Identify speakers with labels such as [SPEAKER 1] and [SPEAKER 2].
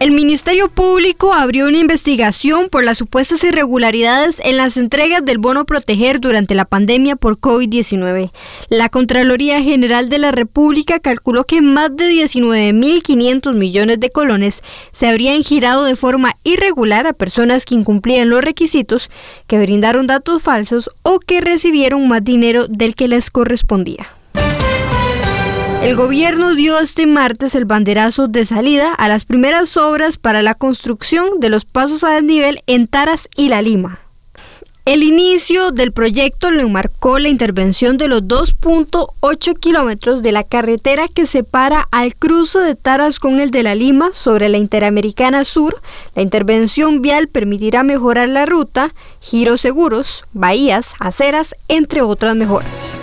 [SPEAKER 1] El Ministerio Público abrió una investigación por las supuestas irregularidades en las entregas del bono proteger durante la pandemia por COVID-19. La Contraloría General de la República calculó que más de 19.500 millones de colones se habrían girado de forma irregular a personas que incumplían los requisitos, que brindaron datos falsos o que recibieron más dinero del que les correspondía. El gobierno dio este martes el banderazo de salida a las primeras obras para la construcción de los pasos a desnivel en Taras y La Lima. El inicio del proyecto le marcó la intervención de los 2.8 kilómetros de la carretera que separa al cruce de Taras con el de La Lima sobre la Interamericana Sur. La intervención vial permitirá mejorar la ruta, giros seguros, bahías, aceras, entre otras mejoras.